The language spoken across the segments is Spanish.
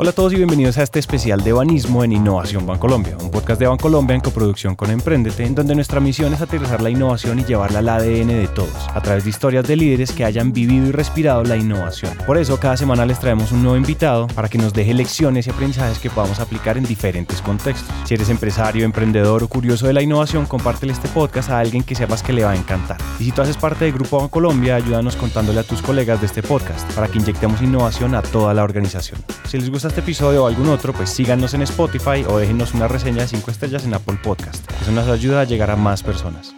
Hola a todos y bienvenidos a este especial de Banismo en Innovación Bancolombia, un podcast de Bancolombia en coproducción con Emprendete, en donde nuestra misión es aterrizar la innovación y llevarla al ADN de todos, a través de historias de líderes que hayan vivido y respirado la innovación. Por eso, cada semana les traemos un nuevo invitado para que nos deje lecciones y aprendizajes que podamos aplicar en diferentes contextos. Si eres empresario, emprendedor o curioso de la innovación, compártele este podcast a alguien que sepas que le va a encantar. Y si tú haces parte del Grupo Bancolombia, ayúdanos contándole a tus colegas de este podcast para que inyectemos innovación a toda la organización. Si les gusta este episodio o algún otro, pues síganos en Spotify o déjenos una reseña de 5 estrellas en Apple Podcast. Eso nos ayuda a llegar a más personas.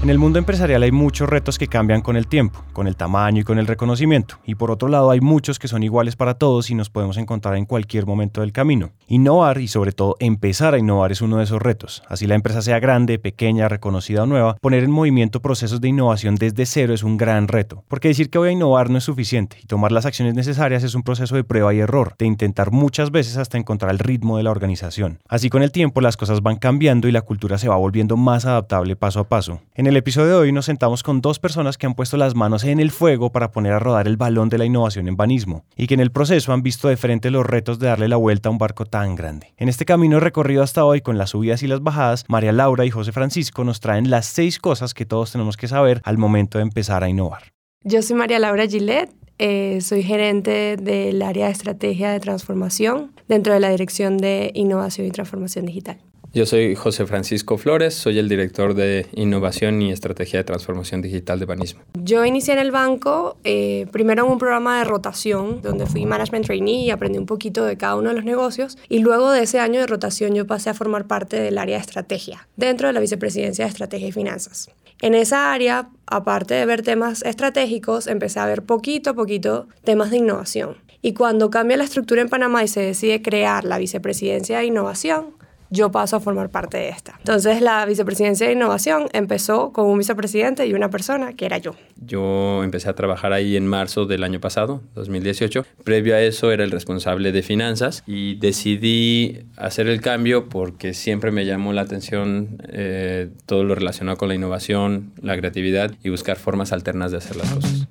En el mundo empresarial hay muchos retos que cambian con el tiempo, con el tamaño y con el reconocimiento, y por otro lado hay muchos que son iguales para todos y nos podemos encontrar en cualquier momento del camino. Innovar y sobre todo empezar a innovar es uno de esos retos. Así la empresa sea grande, pequeña, reconocida o nueva, poner en movimiento procesos de innovación desde cero es un gran reto, porque decir que voy a innovar no es suficiente y tomar las acciones necesarias es un proceso de prueba y error, de intentar muchas veces hasta encontrar el ritmo de la organización. Así con el tiempo las cosas van cambiando y la cultura se va volviendo más adaptable paso a paso. El episodio de hoy nos sentamos con dos personas que han puesto las manos en el fuego para poner a rodar el balón de la innovación en banismo y que en el proceso han visto de frente los retos de darle la vuelta a un barco tan grande. En este camino recorrido hasta hoy con las subidas y las bajadas, María Laura y José Francisco nos traen las seis cosas que todos tenemos que saber al momento de empezar a innovar. Yo soy María Laura Gillet, eh, soy gerente del área de estrategia de transformación dentro de la Dirección de Innovación y Transformación Digital. Yo soy José Francisco Flores, soy el director de Innovación y Estrategia de Transformación Digital de Banismo. Yo inicié en el banco, eh, primero en un programa de rotación, donde fui Management Trainee y aprendí un poquito de cada uno de los negocios. Y luego de ese año de rotación yo pasé a formar parte del área de estrategia, dentro de la Vicepresidencia de Estrategia y Finanzas. En esa área, aparte de ver temas estratégicos, empecé a ver poquito a poquito temas de innovación. Y cuando cambia la estructura en Panamá y se decide crear la Vicepresidencia de Innovación, yo paso a formar parte de esta. Entonces la vicepresidencia de innovación empezó con un vicepresidente y una persona que era yo. Yo empecé a trabajar ahí en marzo del año pasado, 2018. Previo a eso era el responsable de finanzas y decidí hacer el cambio porque siempre me llamó la atención eh, todo lo relacionado con la innovación, la creatividad y buscar formas alternas de hacer las cosas.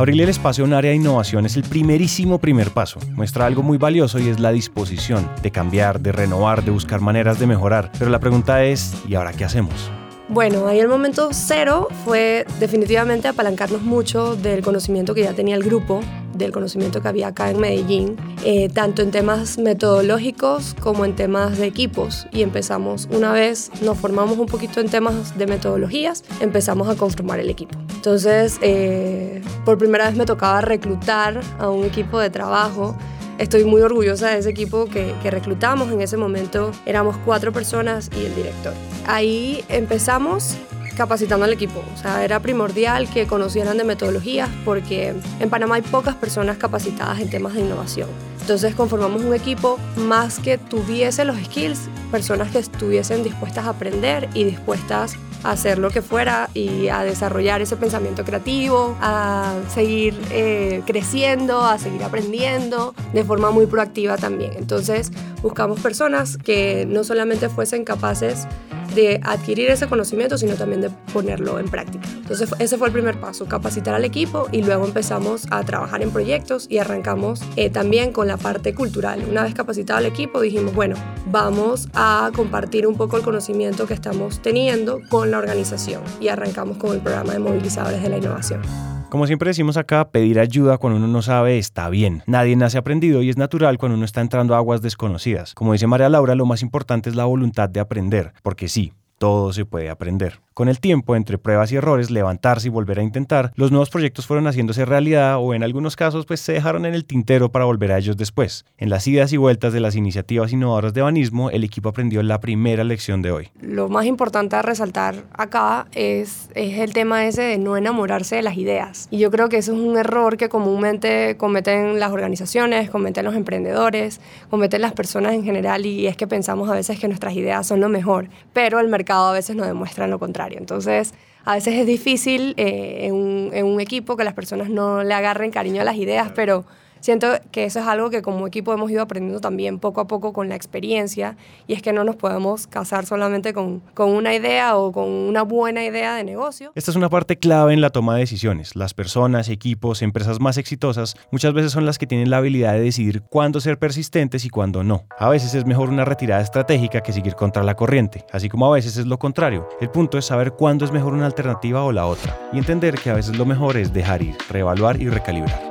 Abrirle el espacio a un área de innovación es el primerísimo primer paso. Muestra algo muy valioso y es la disposición de cambiar, de renovar, de buscar maneras de mejorar. Pero la pregunta es, ¿y ahora qué hacemos? Bueno, ahí el momento cero fue definitivamente apalancarnos mucho del conocimiento que ya tenía el grupo, del conocimiento que había acá en Medellín, eh, tanto en temas metodológicos como en temas de equipos. Y empezamos, una vez nos formamos un poquito en temas de metodologías, empezamos a conformar el equipo. Entonces, eh, por primera vez me tocaba reclutar a un equipo de trabajo estoy muy orgullosa de ese equipo que, reclutamos. En ese momento éramos cuatro personas y el director. Ahí empezamos capacitando al equipo. O sea, era primordial que conocieran de metodologías porque en Panamá hay pocas personas capacitadas en temas de innovación. Entonces conformamos un equipo más que tuviese los skills, personas que estuviesen dispuestas a aprender y dispuestas a hacer lo que fuera y a desarrollar ese pensamiento creativo, a seguir eh, creciendo, a seguir aprendiendo de forma muy proactiva también. Entonces buscamos personas que no solamente fuesen capaces de adquirir ese conocimiento, sino también de ponerlo en práctica. Entonces ese fue el primer paso, capacitar al equipo y luego empezamos a trabajar en proyectos y arrancamos eh, también con la parte cultural. Una vez capacitado al equipo dijimos, bueno, vamos a compartir un poco el conocimiento que estamos teniendo con la organización y arrancamos con el programa de movilizadores de la innovación. Como siempre decimos acá, pedir ayuda cuando uno no sabe está bien. Nadie nace aprendido y es natural cuando uno está entrando a aguas desconocidas. Como dice María Laura, lo más importante es la voluntad de aprender, porque sí, todo se puede aprender. Con el tiempo, entre pruebas y errores, levantarse y volver a intentar, los nuevos proyectos fueron haciéndose realidad o en algunos casos pues se dejaron en el tintero para volver a ellos después. En las idas y vueltas de las iniciativas innovadoras de Banismo, el equipo aprendió la primera lección de hoy. Lo más importante a resaltar acá es, es el tema ese de no enamorarse de las ideas. Y yo creo que eso es un error que comúnmente cometen las organizaciones, cometen los emprendedores, cometen las personas en general y es que pensamos a veces que nuestras ideas son lo mejor, pero el mercado a veces nos demuestra lo contrario. Entonces, a veces es difícil eh, en, un, equipo que las personas no le agarren cariño a las ideas, pero siento que eso es algo que como equipo hemos ido aprendiendo también poco a poco con la experiencia y es que no nos podemos casar solamente con, con una idea o con una buena idea de negocio. Esta es una parte clave en la toma de decisiones. Las personas, equipos, empresas más exitosas muchas veces son las que tienen la habilidad de decidir cuándo ser persistentes y cuándo no. A veces es mejor una retirada estratégica que seguir contra la corriente, así como a veces es lo contrario. El punto es saber cuándo es mejor una alternativa o la otra y entender que a veces lo mejor es dejar ir, reevaluar y recalibrar.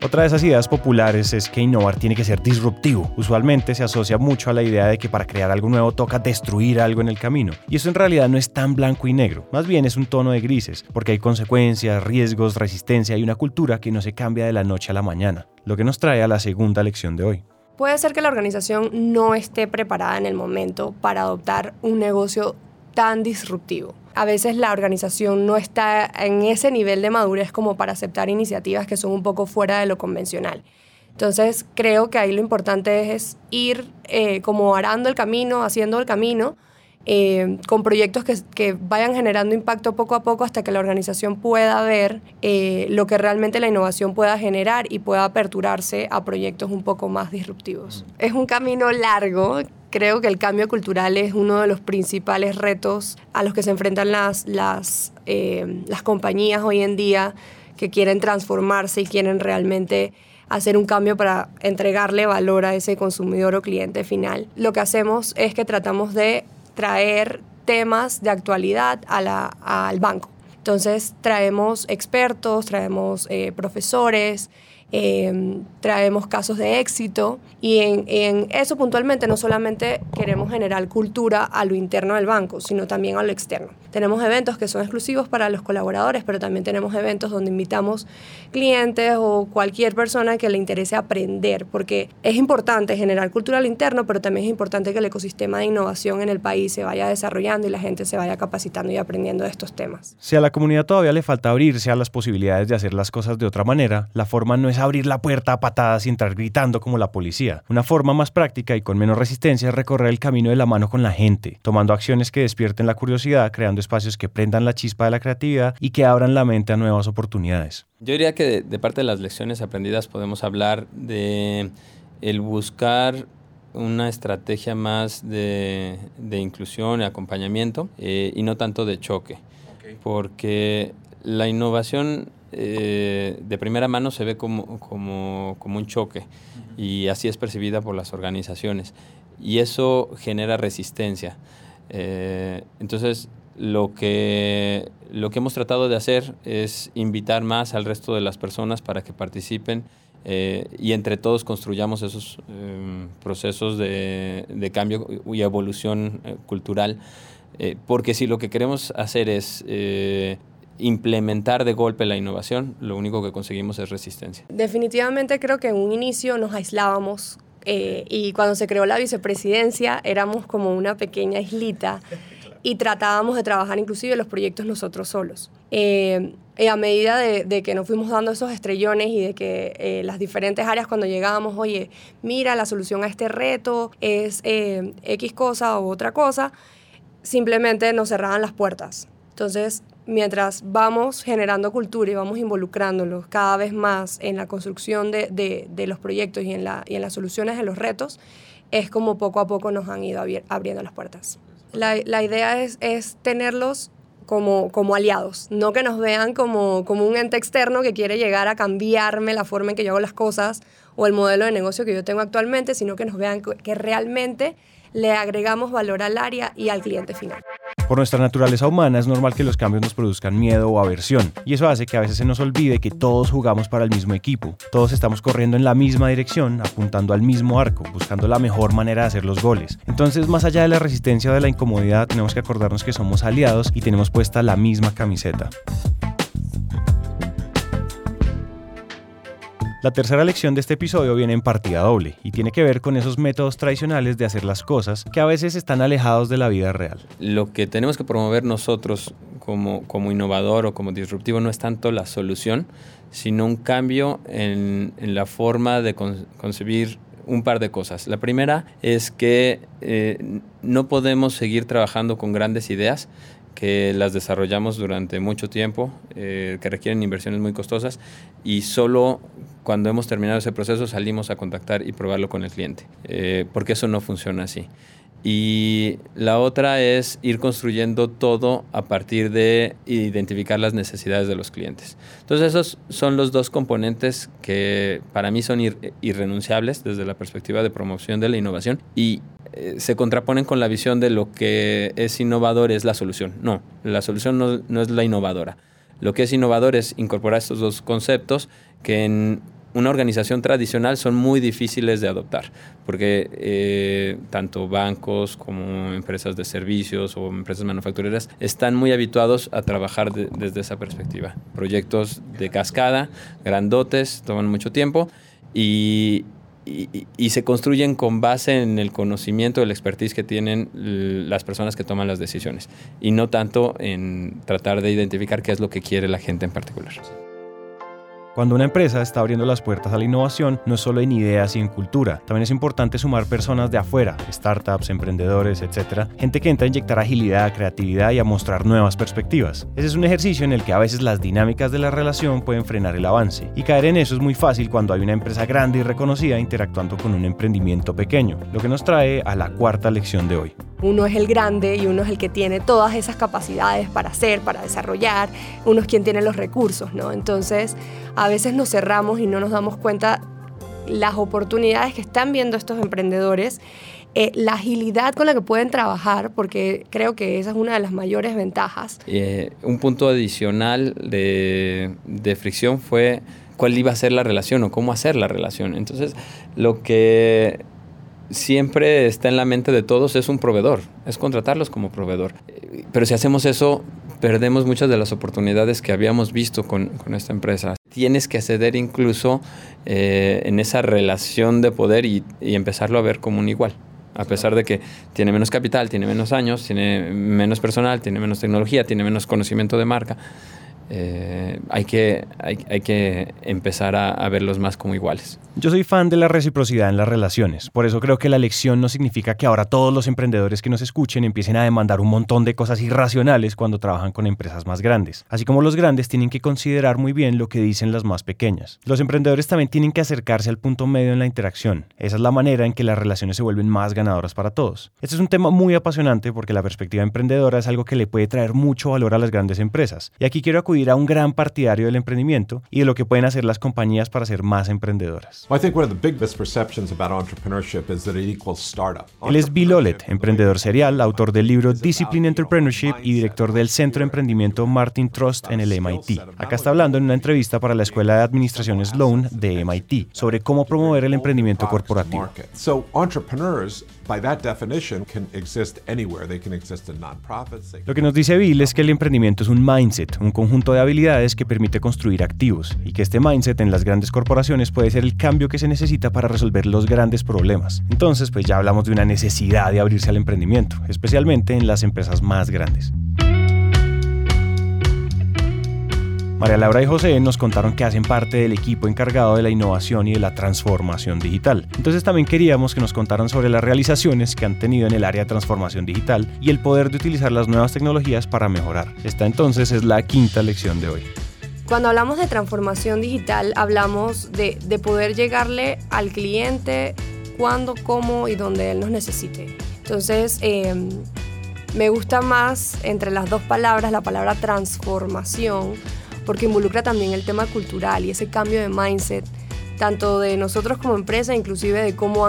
Otra de esas ideas populares es que innovar tiene que ser disruptivo. Usualmente se asocia mucho a la idea de que para crear algo nuevo toca destruir algo en el camino. Y eso en realidad no es tan blanco y negro, más bien es un tono de grises, porque hay consecuencias, riesgos, resistencia y una cultura que no se cambia de la noche a la mañana. Lo que nos trae a la segunda lección de hoy. Puede ser que la organización no esté preparada en el momento para adoptar un negocio tan disruptivo a veces la organización no está en ese nivel de madurez como para aceptar iniciativas que son un poco fuera de lo convencional. Entonces creo que ahí lo importante es ir eh, como arando el camino, haciendo el camino, eh, con proyectos que, vayan generando impacto poco a poco hasta que la organización pueda ver eh, lo que realmente la innovación pueda generar y pueda aperturarse a proyectos un poco más disruptivos. Es un camino largo Creo que el cambio cultural es uno de los principales retos a los que se enfrentan las, las, eh, las compañías hoy en día que quieren transformarse y quieren realmente hacer un cambio para entregarle valor a ese consumidor o cliente final. Lo que hacemos es que tratamos de traer temas de actualidad a al banco. Entonces traemos expertos, traemos eh, profesores, Em, traemos casos de éxito y en, en, eso puntualmente no solamente queremos generar cultura a lo interno del banco, sino también a lo externo. Tenemos eventos que son exclusivos para los colaboradores, pero también tenemos eventos donde invitamos clientes o cualquier persona que le interese aprender, porque es importante generar cultura al interno, pero también es importante que el ecosistema de innovación en el país se vaya desarrollando y la gente se vaya capacitando y aprendiendo de estos temas. Si a la comunidad todavía le falta abrirse a las posibilidades de hacer las cosas de otra manera, la forma no es abrir la puerta a patadas y entrar gritando como la policía. Una forma más práctica y con menos resistencia es recorrer el camino de la mano con la gente, tomando acciones que despierten la curiosidad, creando espacios que prendan la chispa de la creatividad y que abran la mente a nuevas oportunidades. Yo diría que de, parte de las lecciones aprendidas podemos hablar de el buscar una estrategia más de, inclusión y acompañamiento eh, y no tanto de choque. Porque la innovación eh, de primera mano se ve como, como, como un choque y así es percibida por las organizaciones y eso genera resistencia. Eh, entonces, lo que, lo que hemos tratado de hacer es invitar más al resto de las personas para que participen eh, y entre todos construyamos esos procesos de, de, cambio y evolución cultural. porque si lo que queremos hacer es implementar de golpe la innovación, lo único que conseguimos es resistencia. Definitivamente creo que en un inicio nos aislábamos eh, y cuando se creó la vicepresidencia éramos como una pequeña islita y tratábamos de trabajar inclusive los proyectos nosotros solos. Eh, y a medida de, que nos fuimos dando esos estrellones y de que eh, las diferentes áreas cuando llegábamos, oye, mira, la solución a este reto es X cosa o otra cosa, simplemente nos cerraban las puertas. Entonces, mientras vamos generando cultura y vamos involucrándolos cada vez más en la construcción de, de, los proyectos y en, la, y en las soluciones de los retos, es como poco a poco nos han ido abriendo las puertas. La, la idea es, es tenerlos como, como, aliados, no que nos vean como, como un ente externo que quiere llegar a cambiarme la forma en que yo hago las cosas o el modelo de negocio que yo tengo actualmente, sino que nos vean que realmente le agregamos valor al área y al cliente final. Por nuestra naturaleza humana es normal que los cambios nos produzcan miedo o aversión, y eso hace que a veces se nos olvide que todos jugamos para el mismo equipo, todos estamos corriendo en la misma dirección, apuntando al mismo arco, buscando la mejor manera de hacer los goles. Entonces, más allá de la resistencia o de la incomodidad, tenemos que acordarnos que somos aliados y tenemos puesta la misma camiseta. La tercera lección de este episodio viene en partida doble y tiene que ver con esos métodos tradicionales de hacer las cosas que a veces están alejados de la vida real. Lo que tenemos que promover nosotros como, como innovador o como disruptivo no es tanto la solución, sino un cambio en, la forma de concebir un par de cosas. La primera es que eh, no podemos seguir trabajando con grandes ideas que las desarrollamos durante mucho tiempo, eh, que requieren inversiones muy costosas y solo cuando hemos terminado ese proceso salimos a contactar y probarlo con el cliente, eh, porque eso no funciona así. Y la otra es ir construyendo todo a partir de identificar las necesidades de los clientes. Entonces esos son los dos componentes que para mí son irrenunciables desde la perspectiva de promoción de la innovación y eh, se contraponen con la visión de lo que es innovador es la solución. No, la solución no, no es la innovadora. Lo que es innovador es incorporar estos dos conceptos que en una organización tradicional son muy difíciles de adoptar, porque eh, tanto bancos como empresas de servicios o empresas manufactureras están muy habituados a trabajar desde esa perspectiva. Proyectos de cascada, grandotes, toman mucho tiempo y, y, se construyen con base en el conocimiento, el expertise que tienen las personas que toman las decisiones y no tanto en tratar de identificar qué es lo que quiere la gente en particular. Cuando una empresa está abriendo las puertas a la innovación, no es solo en ideas y en cultura, también es importante sumar personas de afuera, startups, emprendedores, etc., gente que entra a inyectar agilidad, creatividad y a mostrar nuevas perspectivas. Ese es un ejercicio en el que a veces las dinámicas de la relación pueden frenar el avance, y caer en eso es muy fácil cuando hay una empresa grande y reconocida interactuando con un emprendimiento pequeño, lo que nos trae a la cuarta lección de hoy. Uno es el grande y uno es el que tiene todas esas capacidades para hacer, para desarrollar, uno es quien tiene los recursos, ¿no? Entonces, a veces nos cerramos y no nos damos cuenta las oportunidades que están viendo estos emprendedores, eh, la agilidad con la que pueden trabajar, porque creo que esa es una de las mayores ventajas. Eh, un punto adicional de, de fricción fue cuál iba a ser la relación o cómo hacer la relación. Entonces, lo que siempre está en la mente de todos es un proveedor, es contratarlos como proveedor. Pero si hacemos eso, perdemos muchas de las oportunidades que habíamos visto con, esta empresa. Tienes que ceder incluso eh, en esa relación de poder y, y empezarlo a ver como un igual a pesar de que tiene menos capital, tiene menos años, tiene menos personal, tiene menos tecnología, tiene menos conocimiento de marca. Eh, hay, que, hay, que empezar a, verlos más como iguales. Yo soy fan de la reciprocidad en las relaciones, por eso creo que la lección no significa que ahora todos los emprendedores que nos escuchen empiecen a demandar un montón de cosas irracionales cuando trabajan con empresas más grandes. Así como los grandes tienen que considerar muy bien lo que dicen las más pequeñas. Los emprendedores también tienen que acercarse al punto medio en la interacción. Esa es la manera en que las relaciones se vuelven más ganadoras para todos. Este es un tema muy apasionante porque la perspectiva emprendedora es algo que le puede traer mucho valor a las grandes empresas. Y aquí quiero acudir a un gran partidario del emprendimiento y de lo que pueden hacer las compañías para ser más emprendedoras. Él es Bill Olet, emprendedor serial, autor del libro Discipline Entrepreneurship y director del Centro de Emprendimiento Martin Trust en el MIT. Acá está hablando en una entrevista para la Escuela de Administración Sloan de MIT sobre cómo promover el emprendimiento corporativo. Lo que nos dice Bill es que el emprendimiento es un mindset, un conjunto de habilidades que permite construir activos y que este mindset en las grandes corporaciones puede ser el cambio que se necesita para resolver los grandes problemas. Entonces, pues ya hablamos de una necesidad de abrirse al emprendimiento, especialmente en las empresas más grandes. María Laura y José nos contaron que hacen parte del equipo encargado de la innovación y de la transformación digital. Entonces también queríamos que nos contaran sobre las realizaciones que han tenido en el área de transformación digital y el poder de utilizar las nuevas tecnologías para mejorar. Esta entonces es la quinta lección de hoy. Cuando hablamos de transformación digital, hablamos de, poder llegarle al cliente cuando, cómo y donde él nos necesite. Entonces, em, me gusta más entre las dos palabras la palabra transformación porque involucra también el tema cultural y ese cambio de mindset, tanto de nosotros como empresa, inclusive de cómo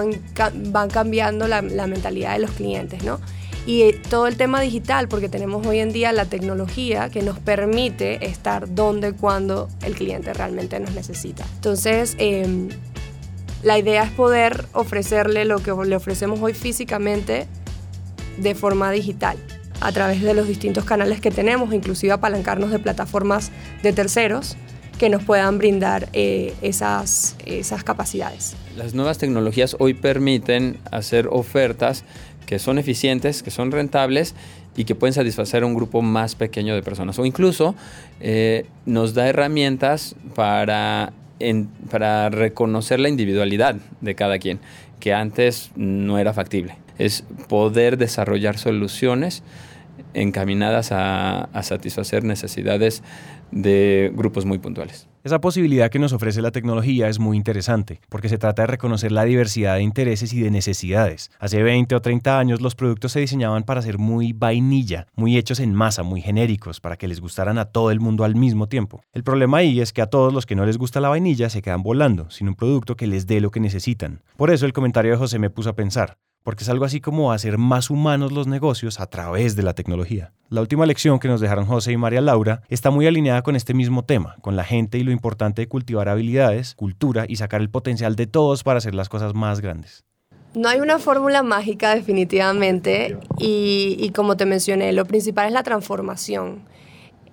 van, cambiando la, mentalidad de los clientes, ¿no? Y eh, todo el tema digital, porque tenemos hoy en día la tecnología que nos permite estar donde, cuando el cliente realmente nos necesita. Entonces, em, la idea es poder ofrecerle lo que le ofrecemos hoy físicamente de forma digital a través de los distintos canales que tenemos, inclusive apalancarnos de plataformas de terceros que nos puedan brindar eh, esas, esas capacidades. Las nuevas tecnologías hoy permiten hacer ofertas que son eficientes, que son rentables y que pueden satisfacer a un grupo más pequeño de personas. O incluso eh, nos da herramientas para, para reconocer la individualidad de cada quien, que antes no era factible. Es poder desarrollar soluciones encaminadas a, satisfacer necesidades de grupos muy puntuales. Esa posibilidad que nos ofrece la tecnología es muy interesante, porque se trata de reconocer la diversidad de intereses y de necesidades. Hace 20 o 30 años los productos se diseñaban para ser muy vainilla, muy hechos en masa, muy genéricos, para que les gustaran a todo el mundo al mismo tiempo. El problema ahí es que a todos los que no les gusta la vainilla se quedan volando, sin un producto que les dé lo que necesitan. Por eso el comentario de José me puso a pensar, porque es algo así como hacer más humanos los negocios a través de la tecnología. La última lección que nos dejaron José y María Laura está muy alineada con este mismo tema, con la gente y lo importante de cultivar habilidades, cultura y sacar el potencial de todos para hacer las cosas más grandes. No hay una fórmula mágica definitivamente y, y como te mencioné, lo principal es la transformación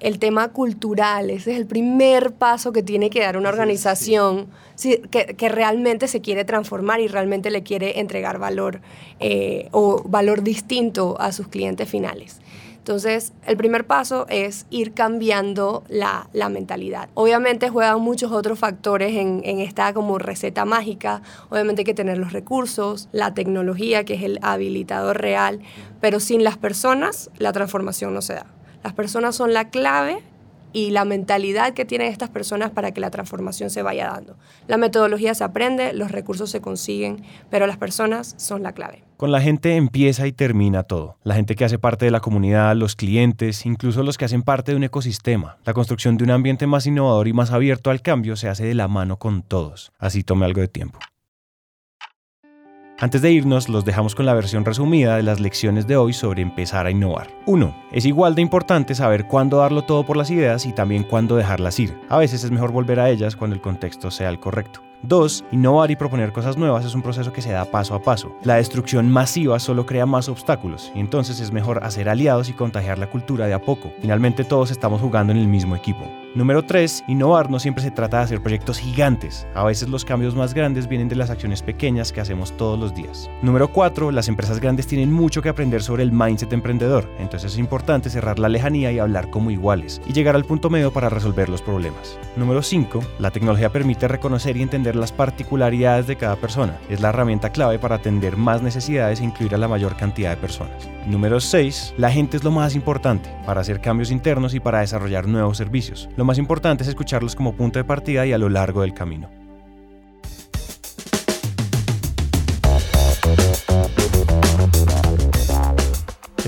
el tema cultural, ese es el primer paso que tiene que dar una organización que, realmente se quiere transformar y realmente le quiere entregar valor eh, o valor distinto a sus clientes finales. Entonces, el primer paso es ir cambiando la, mentalidad. Obviamente juegan muchos otros factores en, en, esta como receta mágica. Obviamente hay que tener los recursos, la tecnología, que es el habilitador real, pero sin las personas la transformación no se da. Las personas son la clave y la mentalidad que tienen estas personas para que la transformación se vaya dando. La metodología se aprende, los recursos se consiguen, pero las personas son la clave. Con la gente empieza y termina todo. La gente que hace parte de la comunidad, los clientes, incluso los que hacen parte de un ecosistema. La construcción de un ambiente más innovador y más abierto al cambio se hace de la mano con todos. Así tome algo de tiempo. Antes de irnos, los dejamos con la versión resumida de las lecciones de hoy sobre empezar a innovar. 1. Es igual de importante saber cuándo darlo todo por las ideas y también cuándo dejarlas ir. A veces es mejor volver a ellas cuando el contexto sea el correcto. 2. Innovar y proponer cosas nuevas es un proceso que se da paso a paso. La destrucción masiva solo crea más obstáculos y entonces es mejor hacer aliados y contagiar la cultura de a poco. Finalmente todos estamos jugando en el mismo equipo. Número 3. Innovar no siempre se trata de hacer proyectos gigantes. A veces los cambios más grandes vienen de las acciones pequeñas que hacemos todos los días. Número 4. Las empresas grandes tienen mucho que aprender sobre el mindset emprendedor. Entonces es importante cerrar la lejanía y hablar como iguales y llegar al punto medio para resolver los problemas. Número 5. La tecnología permite reconocer y las particularidades de cada persona. Es la herramienta clave para atender más necesidades e incluir a la mayor cantidad de personas. Número 6. La gente es lo más importante para hacer cambios internos y para desarrollar nuevos servicios. Lo más importante es escucharlos como punto de partida y a lo largo del camino.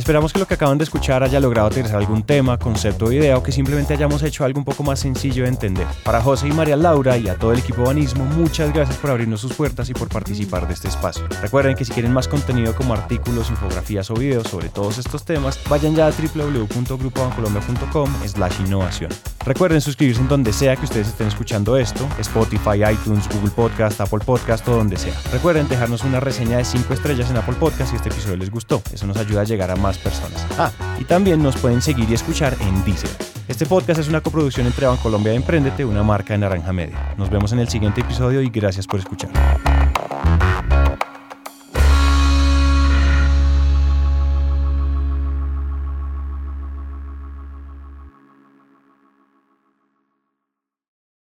Esperamos que lo que acaban de escuchar haya logrado aterrizar algún tema, concepto o idea o que simplemente hayamos hecho algo un poco más sencillo de entender. Para José y María Laura y a todo el equipo Banismo, muchas gracias por abrirnos sus puertas y por participar de este espacio. Recuerden que si quieren más contenido como artículos, infografías o videos sobre todos estos temas, vayan ya a www.grupobancolombia.com slash innovación. Recuerden suscribirse en donde sea que ustedes estén escuchando esto, Spotify, iTunes, Google Podcast, Apple Podcast o donde sea. Recuerden dejarnos una reseña de 5 estrellas en Apple Podcast si este episodio les gustó. Eso nos ayuda a llegar a más personas. Ah, y también nos pueden seguir y escuchar en Deezer. Este podcast es una coproducción entre Bancolombia y Emprendete, una marca de Naranja Media. Nos vemos en el siguiente episodio y gracias por escuchar.